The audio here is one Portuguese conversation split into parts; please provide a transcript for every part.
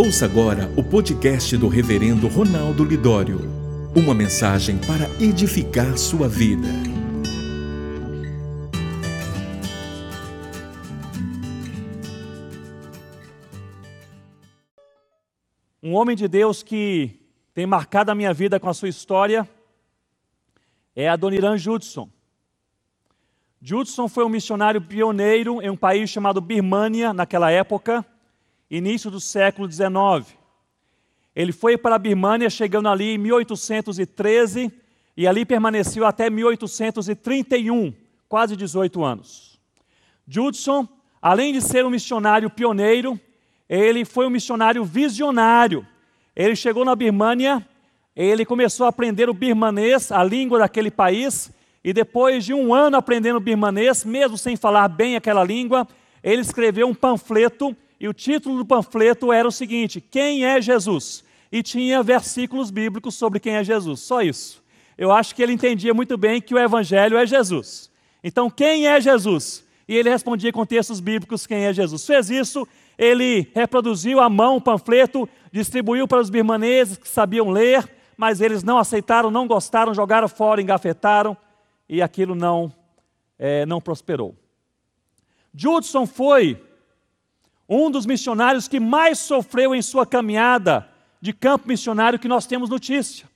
Ouça agora o podcast do Reverendo Ronaldo Lidório. Uma mensagem para edificar sua vida. Um homem de Deus que tem marcado a minha vida com a sua história é Adoniran Judson. Judson foi um missionário pioneiro em um país chamado Birmânia naquela época início do século XIX. Ele foi para a Birmânia, chegando ali em 1813, e ali permaneceu até 1831, quase 18 anos. Judson, além de ser um missionário pioneiro, ele foi um missionário visionário. Ele chegou na Birmânia, ele começou a aprender o birmanês, a língua daquele país, e depois de um ano aprendendo birmanês, mesmo sem falar bem aquela língua, ele escreveu um panfleto e o título do panfleto era o seguinte: Quem é Jesus? E tinha versículos bíblicos sobre quem é Jesus, só isso. Eu acho que ele entendia muito bem que o Evangelho é Jesus. Então, quem é Jesus? E ele respondia com textos bíblicos quem é Jesus. Fez isso, ele reproduziu à mão o panfleto, distribuiu para os birmaneses que sabiam ler, mas eles não aceitaram, não gostaram, jogaram fora, engafetaram, e aquilo não, é, não prosperou. Judson foi um dos missionários que mais sofreu em sua caminhada de campo missionário que nós temos notícia.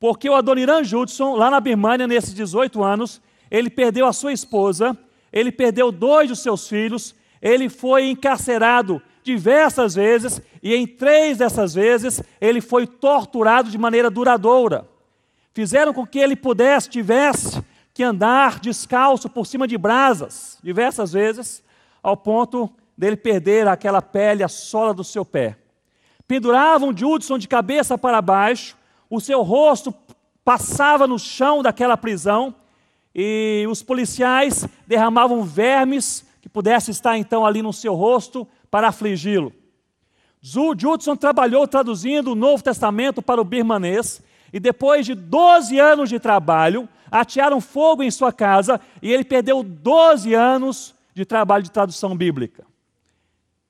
Porque o Adoniran Judson, lá na Birmânia, nesses 18 anos, ele perdeu a sua esposa, ele perdeu dois dos seus filhos, ele foi encarcerado diversas vezes e em três dessas vezes ele foi torturado de maneira duradoura. Fizeram com que ele pudesse, tivesse que andar descalço por cima de brasas diversas vezes, ao ponto dele perder aquela pele, a sola do seu pé. Penduravam Judson de cabeça para baixo, o seu rosto passava no chão daquela prisão e os policiais derramavam vermes que pudessem estar então ali no seu rosto para afligi-lo. Judson trabalhou traduzindo o Novo Testamento para o birmanês e depois de 12 anos de trabalho, atearam fogo em sua casa e ele perdeu 12 anos de trabalho de tradução bíblica.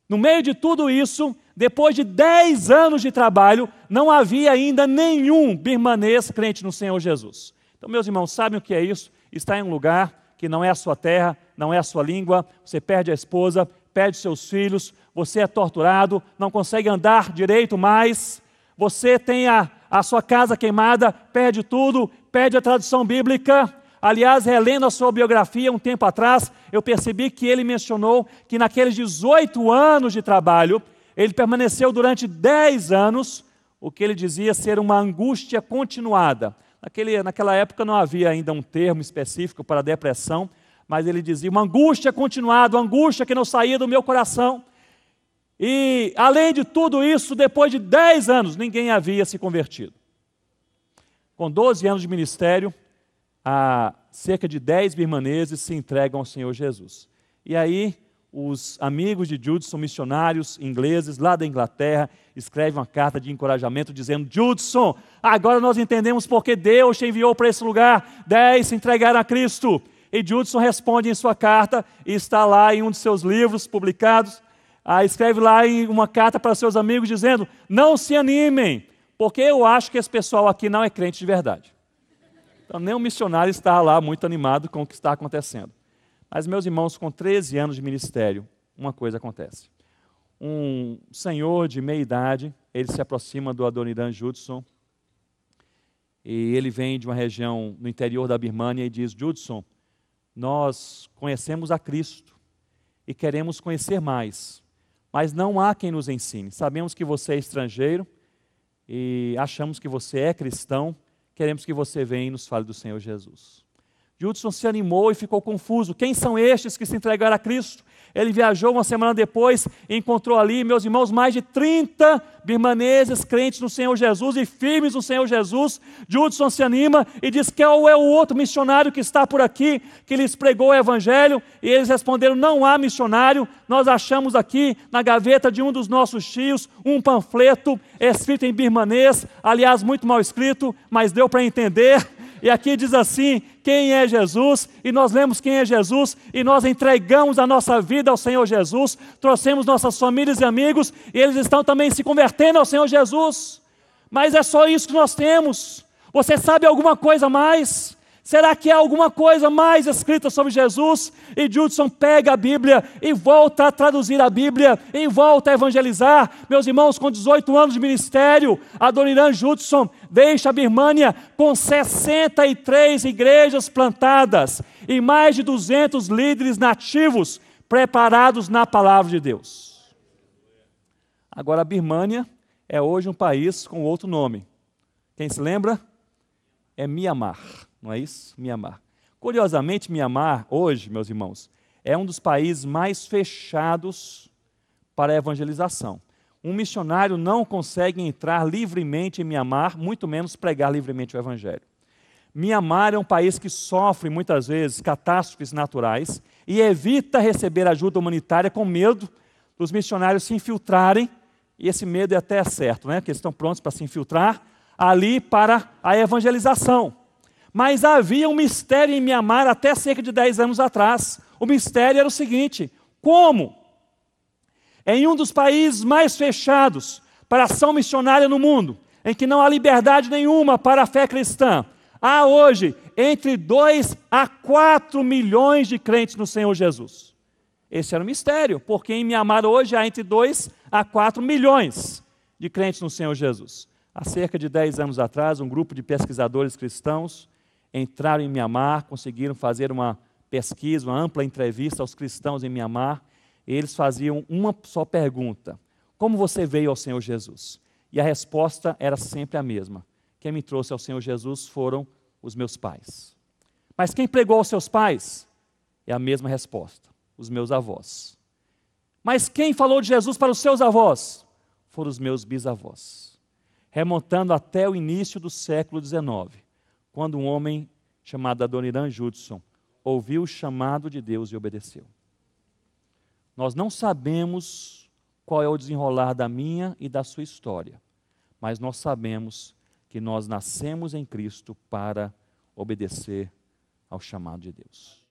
No meio de tudo isso, depois de 10 anos de trabalho, não havia ainda nenhum birmanês crente no Senhor Jesus. Então, meus irmãos, sabem o que é isso? Está em um lugar que não é a sua terra, não é a sua língua, você perde a esposa, perde seus filhos, você é torturado, não consegue andar direito mais, você tem a, a sua casa queimada, perde tudo, perde a tradução bíblica, Aliás, relendo a sua biografia um tempo atrás, eu percebi que ele mencionou que naqueles 18 anos de trabalho, ele permaneceu durante 10 anos, o que ele dizia ser uma angústia continuada. Naquele, naquela época não havia ainda um termo específico para depressão, mas ele dizia uma angústia continuada, uma angústia que não saía do meu coração. E, além de tudo isso, depois de 10 anos, ninguém havia se convertido. Com 12 anos de ministério, a cerca de 10 birmaneses se entregam ao Senhor Jesus. E aí, os amigos de Judson, missionários ingleses lá da Inglaterra, escrevem uma carta de encorajamento dizendo: Judson, agora nós entendemos porque Deus te enviou para esse lugar. Dez se entregaram a Cristo. E Judson responde em sua carta, e está lá em um de seus livros publicados. Ah, escreve lá em uma carta para seus amigos dizendo: Não se animem, porque eu acho que esse pessoal aqui não é crente de verdade. Então, nem o missionário está lá muito animado com o que está acontecendo. Mas, meus irmãos, com 13 anos de ministério, uma coisa acontece. Um senhor de meia idade, ele se aproxima do Adoniran Judson, e ele vem de uma região no interior da Birmânia e diz: Judson, nós conhecemos a Cristo e queremos conhecer mais, mas não há quem nos ensine. Sabemos que você é estrangeiro e achamos que você é cristão, queremos que você venha e nos fale do Senhor Jesus. Judson se animou e ficou confuso. Quem são estes que se entregaram a Cristo? Ele viajou uma semana depois e encontrou ali, meus irmãos, mais de 30 birmaneses crentes no Senhor Jesus e firmes no Senhor Jesus. Judson se anima e diz: Qual é o outro missionário que está por aqui, que lhes pregou o Evangelho? E eles responderam: Não há missionário. Nós achamos aqui na gaveta de um dos nossos tios um panfleto escrito em birmanês, aliás, muito mal escrito, mas deu para entender. E aqui diz assim: quem é Jesus, e nós lemos quem é Jesus, e nós entregamos a nossa vida ao Senhor Jesus, trouxemos nossas famílias e amigos, e eles estão também se convertendo ao Senhor Jesus. Mas é só isso que nós temos. Você sabe alguma coisa mais? Será que há alguma coisa mais escrita sobre Jesus? E Judson pega a Bíblia e volta a traduzir a Bíblia e volta a evangelizar. Meus irmãos, com 18 anos de ministério, Adoniran Judson deixa a Birmânia com 63 igrejas plantadas e mais de 200 líderes nativos preparados na palavra de Deus. Agora, a Birmânia é hoje um país com outro nome. Quem se lembra? É Mianmar não é isso? Mianmar. Curiosamente, Mianmar, hoje, meus irmãos, é um dos países mais fechados para a evangelização. Um missionário não consegue entrar livremente em Mianmar, muito menos pregar livremente o Evangelho. Mianmar é um país que sofre muitas vezes catástrofes naturais e evita receber ajuda humanitária com medo dos missionários se infiltrarem, e esse medo é até certo, né? que eles estão prontos para se infiltrar ali para a evangelização. Mas havia um mistério em Mianmar até cerca de 10 anos atrás. O mistério era o seguinte: como? Em um dos países mais fechados para ação missionária no mundo, em que não há liberdade nenhuma para a fé cristã, há hoje entre 2 a 4 milhões de crentes no Senhor Jesus. Esse era o mistério, porque em Mianmar hoje há entre 2 a 4 milhões de crentes no Senhor Jesus. Há cerca de 10 anos atrás, um grupo de pesquisadores cristãos entraram em Mianmar, conseguiram fazer uma pesquisa, uma ampla entrevista aos cristãos em Mianmar, e eles faziam uma só pergunta: Como você veio ao Senhor Jesus? E a resposta era sempre a mesma: Quem me trouxe ao Senhor Jesus foram os meus pais. Mas quem pregou aos seus pais? É a mesma resposta: os meus avós. Mas quem falou de Jesus para os seus avós? Foram os meus bisavós. Remontando até o início do século XIX quando um homem chamado Adoniran Judson ouviu o chamado de Deus e obedeceu. Nós não sabemos qual é o desenrolar da minha e da sua história, mas nós sabemos que nós nascemos em Cristo para obedecer ao chamado de Deus.